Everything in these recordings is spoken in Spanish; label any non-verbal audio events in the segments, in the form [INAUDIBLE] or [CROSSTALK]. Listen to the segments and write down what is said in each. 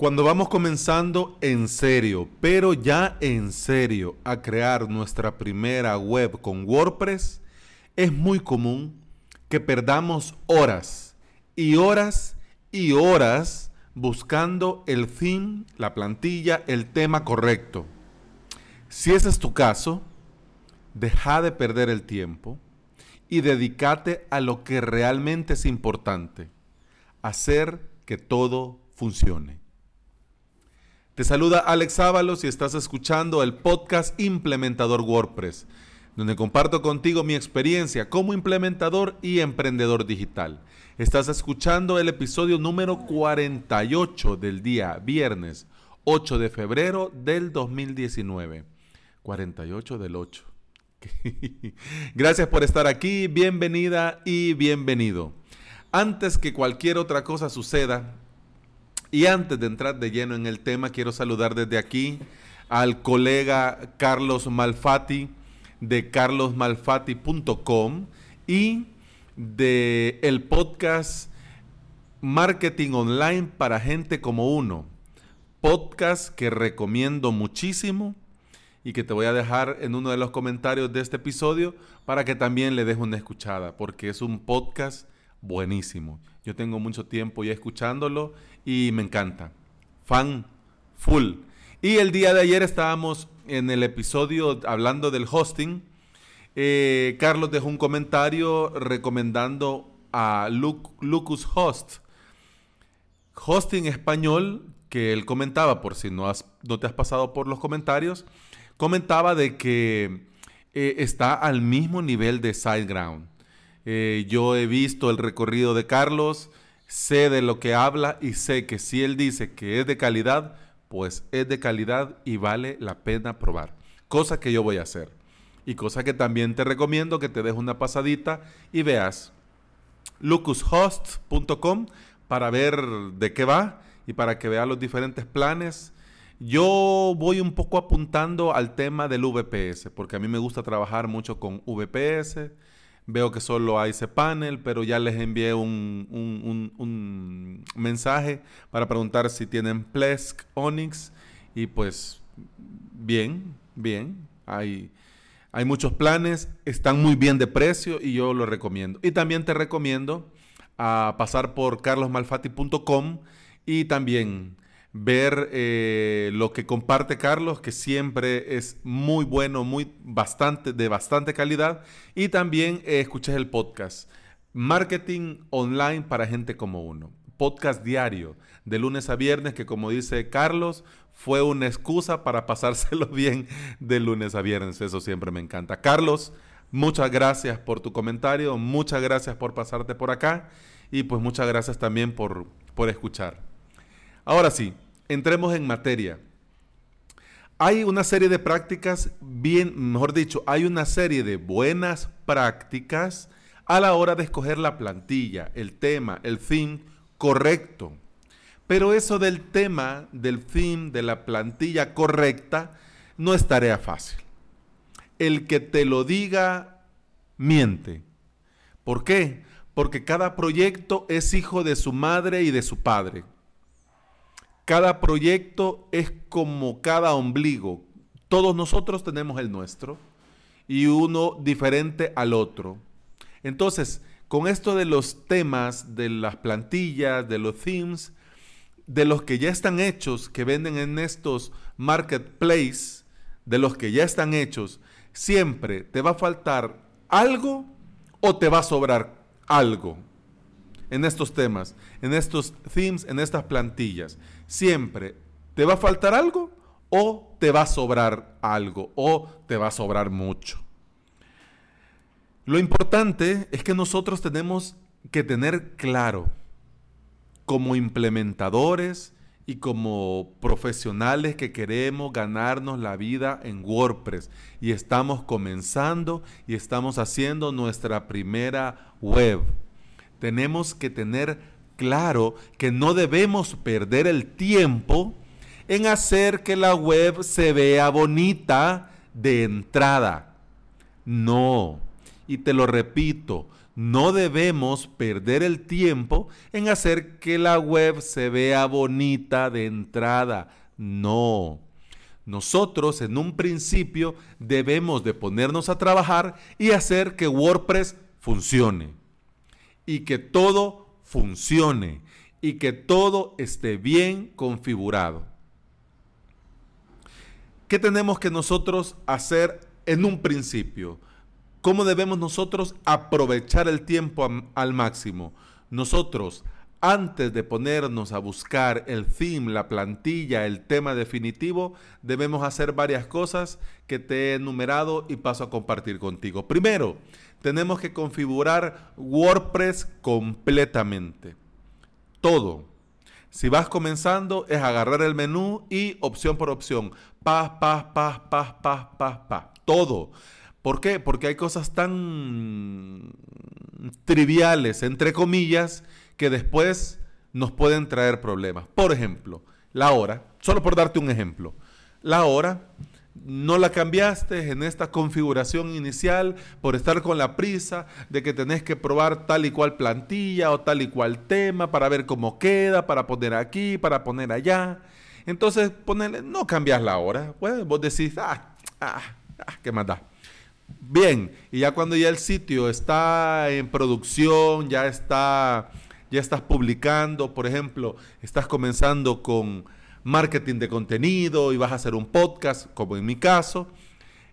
Cuando vamos comenzando en serio, pero ya en serio, a crear nuestra primera web con WordPress, es muy común que perdamos horas y horas y horas buscando el theme, la plantilla, el tema correcto. Si ese es tu caso, deja de perder el tiempo y dedícate a lo que realmente es importante, hacer que todo funcione. Te saluda Alex Ábalos y estás escuchando el podcast Implementador WordPress, donde comparto contigo mi experiencia como implementador y emprendedor digital. Estás escuchando el episodio número 48 del día viernes 8 de febrero del 2019. 48 del 8. [LAUGHS] Gracias por estar aquí, bienvenida y bienvenido. Antes que cualquier otra cosa suceda, y antes de entrar de lleno en el tema, quiero saludar desde aquí al colega Carlos Malfatti de carlosmalfatti.com y de el podcast Marketing Online para gente como uno. Podcast que recomiendo muchísimo y que te voy a dejar en uno de los comentarios de este episodio para que también le dejes una escuchada, porque es un podcast buenísimo. Yo tengo mucho tiempo ya escuchándolo y me encanta. Fan full. Y el día de ayer estábamos en el episodio hablando del hosting. Eh, Carlos dejó un comentario recomendando a Lucas Host. Hosting español que él comentaba, por si no, has, no te has pasado por los comentarios, comentaba de que eh, está al mismo nivel de SiteGround. Eh, yo he visto el recorrido de Carlos, sé de lo que habla y sé que si él dice que es de calidad, pues es de calidad y vale la pena probar. Cosa que yo voy a hacer. Y cosa que también te recomiendo que te dejes una pasadita y veas lucushost.com para ver de qué va y para que veas los diferentes planes. Yo voy un poco apuntando al tema del VPS, porque a mí me gusta trabajar mucho con VPS Veo que solo hay ese panel, pero ya les envié un, mensaje para preguntar si tienen Plesk, Onyx. Y pues, bien, bien. Hay, hay muchos planes, están muy bien de precio y yo lo recomiendo. Y también te recomiendo a pasar por carlosmalfati.com y también ver eh, lo que comparte Carlos, que siempre es muy bueno, muy bastante, de bastante calidad. Y también eh, escuches el podcast. Marketing online para gente como uno. Podcast diario, de lunes a viernes, que como dice Carlos, fue una excusa para pasárselo [LAUGHS] bien de lunes a viernes. Eso siempre me encanta. Carlos, muchas gracias por tu comentario, muchas gracias por pasarte por acá y pues muchas gracias también por, por escuchar. Ahora sí, entremos en materia. Hay una serie de prácticas, bien, mejor dicho, hay una serie de buenas prácticas a la hora de escoger la plantilla, el tema, el theme correcto. Pero eso del tema, del theme, de la plantilla correcta, no es tarea fácil. El que te lo diga, miente. ¿Por qué? Porque cada proyecto es hijo de su madre y de su padre. Cada proyecto es como cada ombligo. Todos nosotros tenemos el nuestro y uno diferente al otro. Entonces, con esto de los temas, de las plantillas, de los themes, de los que ya están hechos, que venden en estos marketplaces, de los que ya están hechos, siempre te va a faltar algo o te va a sobrar algo en estos temas, en estos themes, en estas plantillas. Siempre te va a faltar algo o te va a sobrar algo o te va a sobrar mucho. Lo importante es que nosotros tenemos que tener claro como implementadores y como profesionales que queremos ganarnos la vida en WordPress y estamos comenzando y estamos haciendo nuestra primera web tenemos que tener claro que no debemos perder el tiempo en hacer que la web se vea bonita de entrada. No, y te lo repito, No debemos perder el tiempo en hacer que la web se vea bonita de entrada. No. Nosotros en un principio debemos de ponernos a trabajar y hacer que WordPress funcione. Y que todo funcione. Y que todo esté bien configurado. ¿Qué tenemos que nosotros hacer en un principio? ¿Cómo debemos nosotros aprovechar el tiempo al máximo? Nosotros, antes de ponernos a buscar el theme, la plantilla, el tema definitivo, debemos hacer varias cosas que te he enumerado y paso a compartir contigo. Primero, tenemos que configurar WordPress completamente. Todo. Si vas comenzando, es agarrar el menú y opción por opción. Paz, paz, paz, paz, paz, paz, paz. Todo ¿Por qué? Porque hay cosas tan triviales, entre comillas, que después nos pueden traer problemas. Por ejemplo, la hora, solo por darte un ejemplo, la hora no la cambiaste en esta configuración inicial por estar con la prisa de que tenés que probar tal y cual plantilla o tal y cual tema para ver cómo queda, para poner aquí, para poner allá. Entonces, ponerle, no cambias la hora. Pues vos decís, ah, ah, ah qué más da. Bien, y ya cuando ya el sitio está en producción, ya está, ya estás publicando, por ejemplo, estás comenzando con marketing de contenido y vas a hacer un podcast, como en mi caso,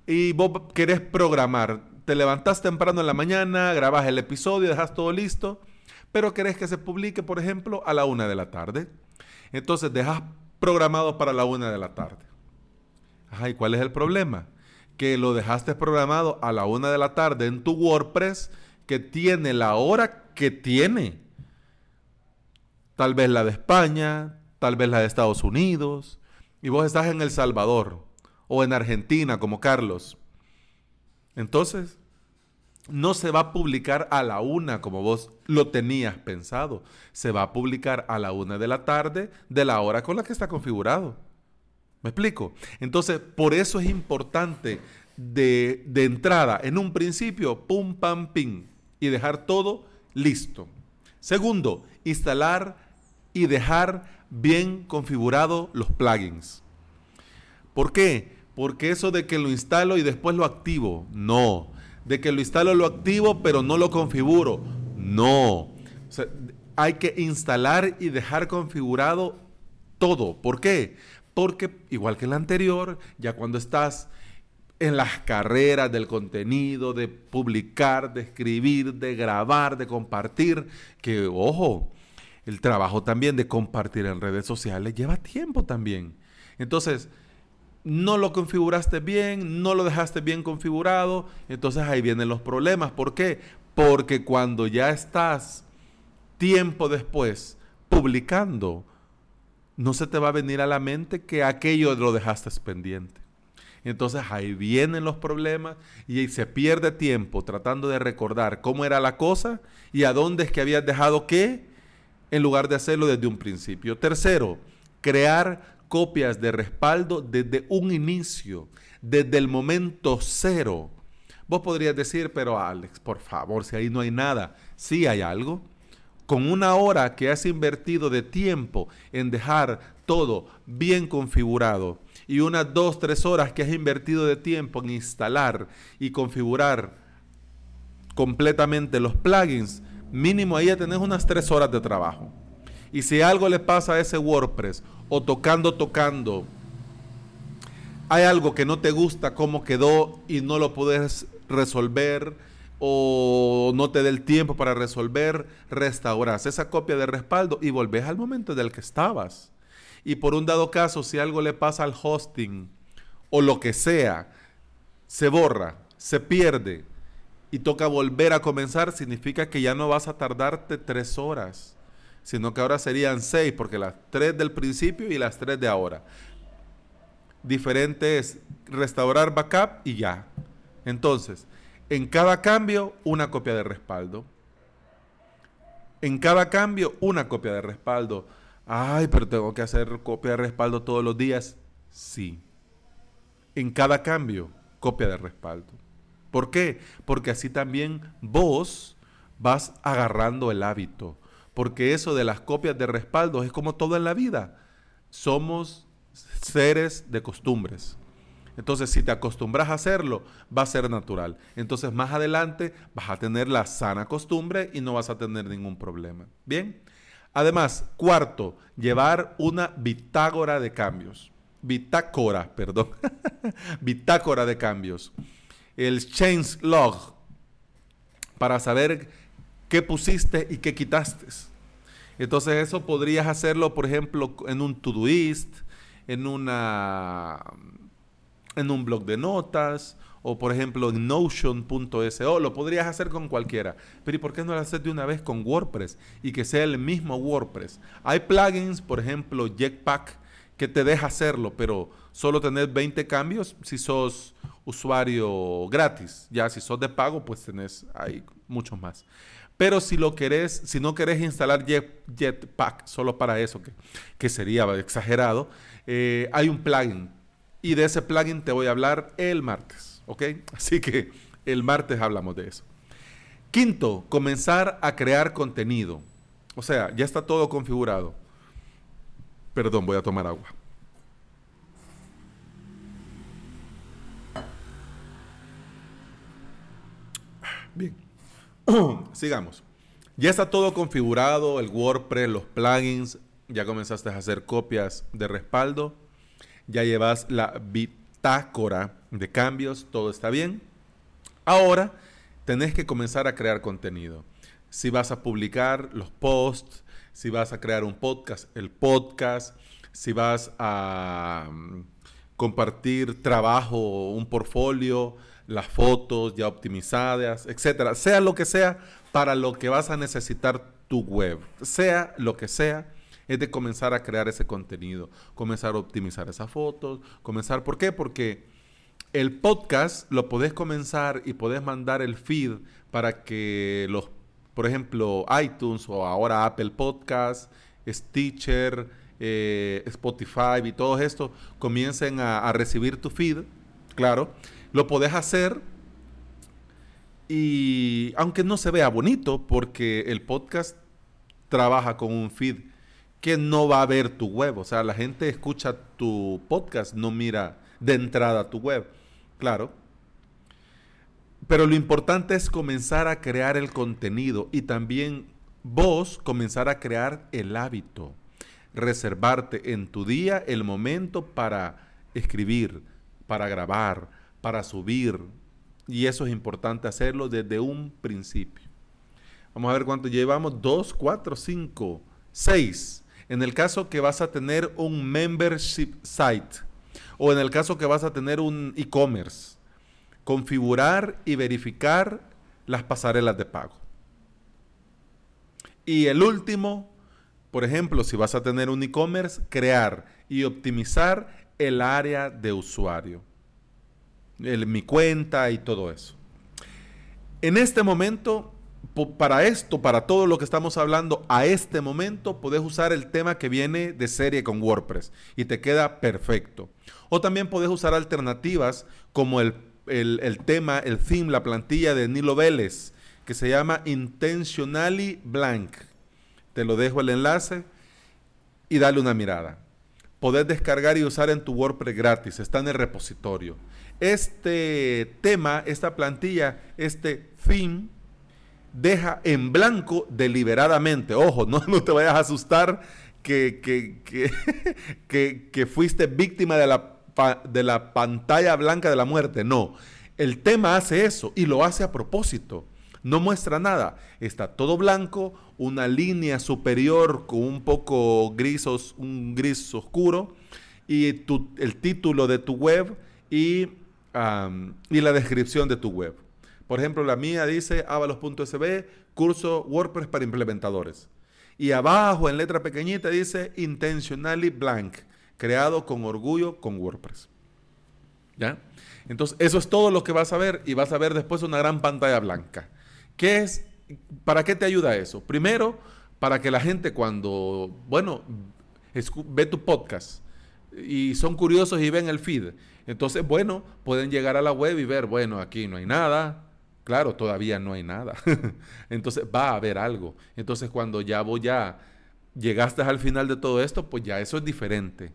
y vos querés programar, te levantás temprano en la mañana, grabas el episodio, dejas todo listo, pero querés que se publique, por ejemplo, a la una de la tarde. Entonces dejas programado para la una de la tarde. Ajá, ¿y cuál es el problema? que lo dejaste programado a la una de la tarde en tu WordPress que tiene la hora que tiene. Tal vez la de España, tal vez la de Estados Unidos, y vos estás en El Salvador o en Argentina como Carlos. Entonces, no se va a publicar a la una como vos lo tenías pensado. Se va a publicar a la una de la tarde de la hora con la que está configurado. ¿Me explico? Entonces, por eso es importante de, entrada, en un principio, pum, pam, pim, y dejar todo listo. Segundo, instalar y dejar bien configurado los plugins. ¿Por qué? Porque eso de que lo instalo y después lo activo, no. De que lo instalo, lo activo, pero no lo configuro, no. hay que instalar y dejar configurado todo. ¿Por qué? Porque, igual que en la anterior, ya cuando estás en las carreras del contenido, de publicar, de escribir, de grabar, de compartir, que ojo, el trabajo también de compartir en redes sociales lleva tiempo también. Entonces, no lo configuraste bien, no lo dejaste bien configurado, entonces ahí vienen los problemas. ¿Por qué? Porque cuando ya estás tiempo después publicando, no se te va a venir a la mente que aquello lo dejaste pendiente. Entonces ahí vienen los problemas y se pierde tiempo tratando de recordar cómo era la cosa y a dónde es que habías dejado qué, en lugar de hacerlo desde un principio. Tercero, crear copias de respaldo desde un inicio, desde el momento cero. Vos podrías decir, pero Alex, por favor, si ahí no hay nada, sí hay algo con una hora que has invertido de tiempo en dejar todo bien configurado y unas dos, tres horas que has invertido de tiempo en instalar y configurar completamente los plugins, mínimo ahí ya tenés unas tres horas de trabajo. Y si algo le pasa a ese WordPress o tocando, tocando, hay algo que no te gusta cómo quedó y no lo puedes resolver, o no te dé el tiempo para resolver, restauras esa copia de respaldo y volvés al momento del que estabas. Y por un dado caso, si algo le pasa al hosting o lo que sea, se borra, se pierde y toca volver a comenzar, significa que ya no vas a tardarte tres horas, sino que ahora serían seis, porque las tres del principio y las tres de ahora. Diferente es restaurar backup y ya. Entonces, en cada cambio, una copia de respaldo. En cada cambio, una copia de respaldo. Ay, pero tengo que hacer copia de respaldo todos los días. Sí. En cada cambio, copia de respaldo. ¿Por qué? Porque así también vos vas agarrando el hábito. Porque eso de las copias de respaldo es como todo en la vida. Somos seres de costumbres. Entonces, si te acostumbras a hacerlo, va a ser natural. Entonces, más adelante vas a tener la sana costumbre y no vas a tener ningún problema. Bien. Además, cuarto, llevar una bitácora de cambios. Bitácora, perdón. [LAUGHS] bitácora de cambios. El change log para saber qué pusiste y qué quitaste. Entonces eso podrías hacerlo, por ejemplo, en un Todoist, en una en un blog de notas o por ejemplo en notion.so, lo podrías hacer con cualquiera. Pero ¿y por qué no lo haces de una vez con WordPress y que sea el mismo WordPress? Hay plugins, por ejemplo, Jetpack que te deja hacerlo, pero solo tener 20 cambios si sos usuario gratis. Ya si sos de pago, pues tenés ahí muchos más. Pero si lo querés, si no querés instalar Jetpack solo para eso, que, que sería exagerado, eh, hay un plugin. Y de ese plugin te voy a hablar el martes, ¿ok? [LAUGHS] Así que el martes hablamos de eso. Quinto, comenzar a crear contenido. O sea, ya está todo configurado. Perdón, voy a tomar agua. Bien. [CLEARS THROAT] Sigamos. Ya está todo configurado, el WordPress, los plugins, ya comenzaste a hacer copias de respaldo, ya llevas la bitácora de cambios, todo está bien. Ahora tenés que comenzar a crear contenido. Si vas a publicar los posts, si vas a crear un podcast, el podcast, si vas a mm, compartir trabajo, un portfolio, las fotos ya optimizadas, etcétera, sea lo que sea para lo que vas a necesitar tu web, sea lo que sea, es de comenzar a crear ese contenido, comenzar a optimizar esas fotos, comenzar, ¿por qué? Porque el podcast lo podés comenzar y podés mandar el feed para que los, por ejemplo, iTunes o ahora Apple Podcast, Stitcher, eh, Spotify y todo esto comiencen a, a recibir tu feed, claro, lo podés hacer y aunque no se vea bonito, porque el podcast trabaja con un feed que no va a ver tu web. O sea, la gente escucha tu podcast, no mira de entrada tu web. Claro. Pero lo importante es comenzar a crear el contenido y también vos comenzar a crear el hábito. Reservarte en tu día el momento para escribir, para grabar, para subir. Y eso es importante hacerlo desde un principio. Vamos a ver cuánto llevamos. Dos, cuatro, cinco, seis. En el caso que vas a tener un membership site o en el caso que vas a tener un e-commerce, configurar y verificar las pasarelas de pago. Y el último, por ejemplo, si vas a tener un e-commerce, crear y optimizar el área de usuario mi cuenta y todo eso. En este momento, para esto, para todo lo que estamos hablando, a este momento puedes usar el tema que viene de serie con WordPress y te queda perfecto. O también puedes usar alternativas como el, el tema, el theme, la plantilla de Nilo Vélez, que se llama Intentionally Blank. Te lo dejo el enlace y dale una mirada. Podés descargar y usar en tu WordPress gratis, está en el repositorio este tema, esta plantilla, este fin, deja en blanco deliberadamente. Ojo, [LAUGHS] no, no te vayas a asustar que, que, que, [LAUGHS] fuiste víctima de la, de la pantalla blanca de la muerte. No, el tema hace eso y lo hace a propósito. No muestra nada. Está todo blanco, una línea superior con un poco gris, un gris oscuro y el título de tu web y y la descripción de tu web. Por ejemplo, la mía dice avalos.sb, curso WordPress para implementadores. Y abajo, en letra pequeñita, dice Intentionally Blank, creado con orgullo con WordPress. ¿Ya? Entonces, eso es todo lo que vas a ver y vas a ver después una gran pantalla blanca. ¿Qué es? ¿Para qué te ayuda eso? Primero, para que la gente cuando, bueno, ve tu podcast y son curiosos y ven el feed, entonces, bueno, pueden llegar a la web y ver, bueno, aquí no hay nada, Claro, todavía no hay nada. [LAUGHS] Entonces va a haber algo. Entonces cuando ya vos ya llegaste al final de todo esto, pues ya eso es diferente.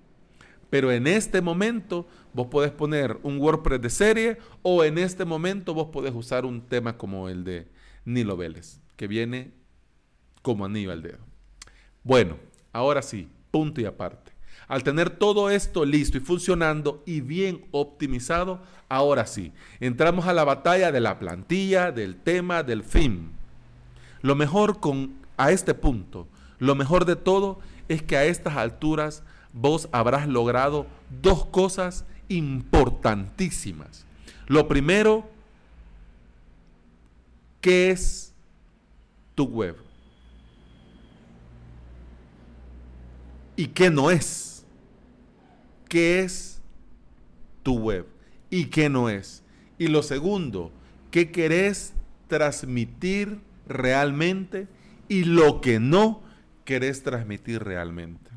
Pero en este momento vos podés poner un WordPress de serie o en este momento vos podés usar un tema como el de Nilo Vélez, que viene como anillo al dedo. Bueno, ahora sí, punto y aparte. Al tener todo esto listo y funcionando y bien optimizado, ahora sí, entramos a la batalla de la plantilla, del tema, del fin. Lo mejor con a este punto, lo mejor de todo es que a estas alturas vos habrás logrado dos cosas importantísimas. Lo primero, ¿qué es tu web? ¿Y qué no es? ¿Qué es tu web? ¿Y qué no es? Y lo segundo, ¿qué querés transmitir realmente? Y lo que no querés transmitir realmente.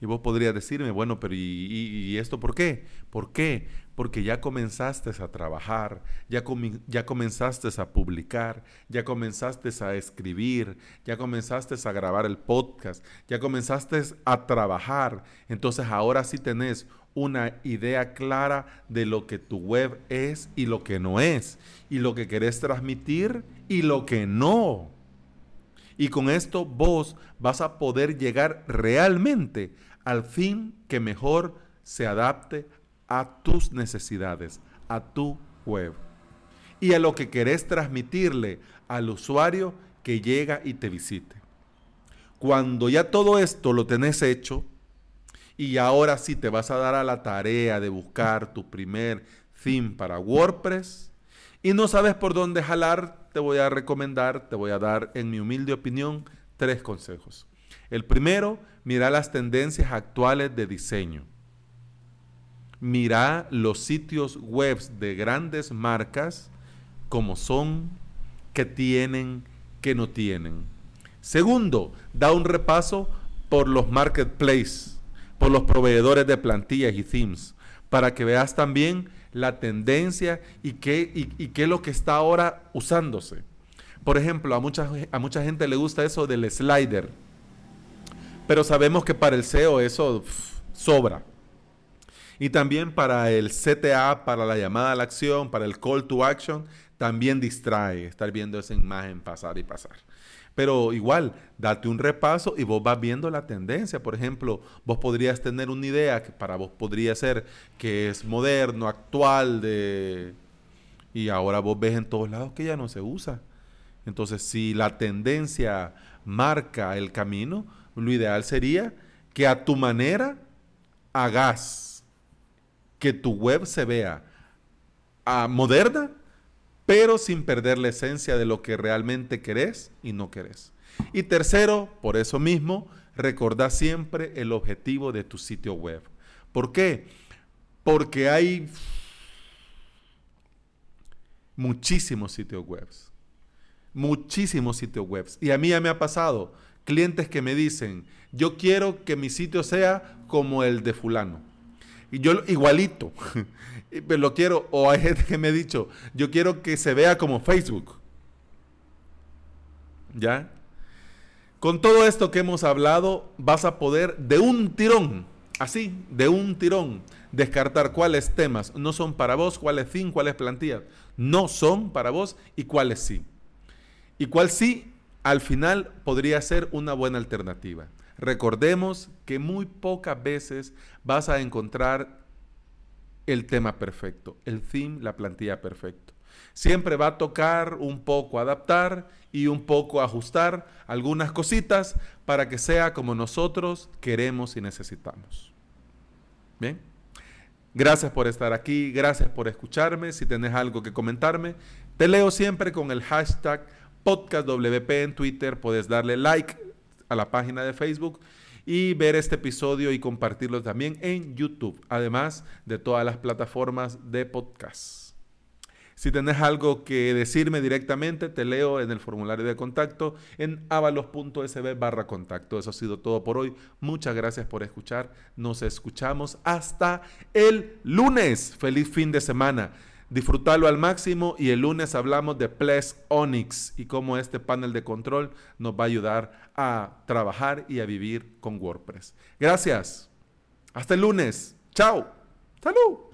Y vos podrías decirme, bueno, pero ¿y, esto por qué? ¿Por qué? Porque ya comenzaste a trabajar, ya, ya comenzaste a publicar, ya comenzaste a escribir, ya comenzaste a grabar el podcast, ya comenzaste a trabajar. Entonces ahora sí tenés una idea clara de lo que tu web es y lo que no es, y lo que querés transmitir y lo que no. Y con esto vos vas a poder llegar realmente al fin que mejor se adapte a tus necesidades, a tu web y a lo que querés transmitirle al usuario que llega y te visite. Cuando ya todo esto lo tenés hecho y ahora sí te vas a dar a la tarea de buscar tu primer theme para WordPress y no sabes por dónde jalar, te voy a recomendar, te voy a dar en mi humilde opinión tres consejos. El primero, mira las tendencias actuales de diseño. Mira los sitios web de grandes marcas como son, que tienen, que no tienen. Segundo, da un repaso por los marketplaces, por los proveedores de plantillas y themes, para que veas también la tendencia y qué, y, qué es lo que está ahora usándose. Por ejemplo, a a mucha gente le gusta eso del slider pero sabemos que para el SEO eso sobra. Y también para el CTA, para la llamada a la acción, para el call to action, también distrae estar viendo esa imagen pasar y pasar. Pero igual, date un repaso y vos vas viendo la tendencia. Por ejemplo, vos podrías tener una idea que para vos podría ser que es moderno, actual, de... y ahora vos ves en todos lados que ya no se usa. Entonces, si la tendencia marca el camino, lo ideal sería que a tu manera hagas que tu web se vea ah, moderna, pero sin perder la esencia de lo que realmente querés y no querés. Y tercero, por eso mismo, recordá siempre el objetivo de tu sitio web. ¿Por qué? Porque hay muchísimos sitios web. Muchísimos sitios web. Y a mí ya me ha pasado clientes que me dicen, yo quiero que mi sitio sea como el de fulano. Y yo igualito, [LAUGHS] pero lo quiero, o hay gente que me ha dicho, yo quiero que se vea como Facebook. ¿Ya? Con todo esto que hemos hablado, vas a poder de un tirón, así, de un tirón, descartar cuáles temas no son para vos, cuáles fin, cuáles plantillas no son para vos y cuáles sí. Y cuál sí al final podría ser una buena alternativa. Recordemos que muy pocas veces vas a encontrar el tema perfecto, el theme, la plantilla perfecto. Siempre va a tocar un poco adaptar y un poco ajustar algunas cositas para que sea como nosotros queremos y necesitamos. Bien. Gracias por estar aquí, gracias por escucharme. Si tenés algo que comentarme, te leo siempre con el hashtag Podcast WP en Twitter. Puedes darle like a la página de Facebook y ver este episodio y compartirlo también en YouTube, además de todas las plataformas de podcast. Si tenés algo que decirme directamente, te leo en el formulario de contacto en avalos.sb barra contacto. Eso ha sido todo por hoy. Muchas gracias por escuchar. Nos escuchamos hasta el lunes. Feliz fin de semana. Disfrutarlo al máximo y el lunes hablamos de Plesk Onyx y cómo este panel de control nos va a ayudar a trabajar y a vivir con WordPress. Gracias. Hasta el lunes. Chao. Salud.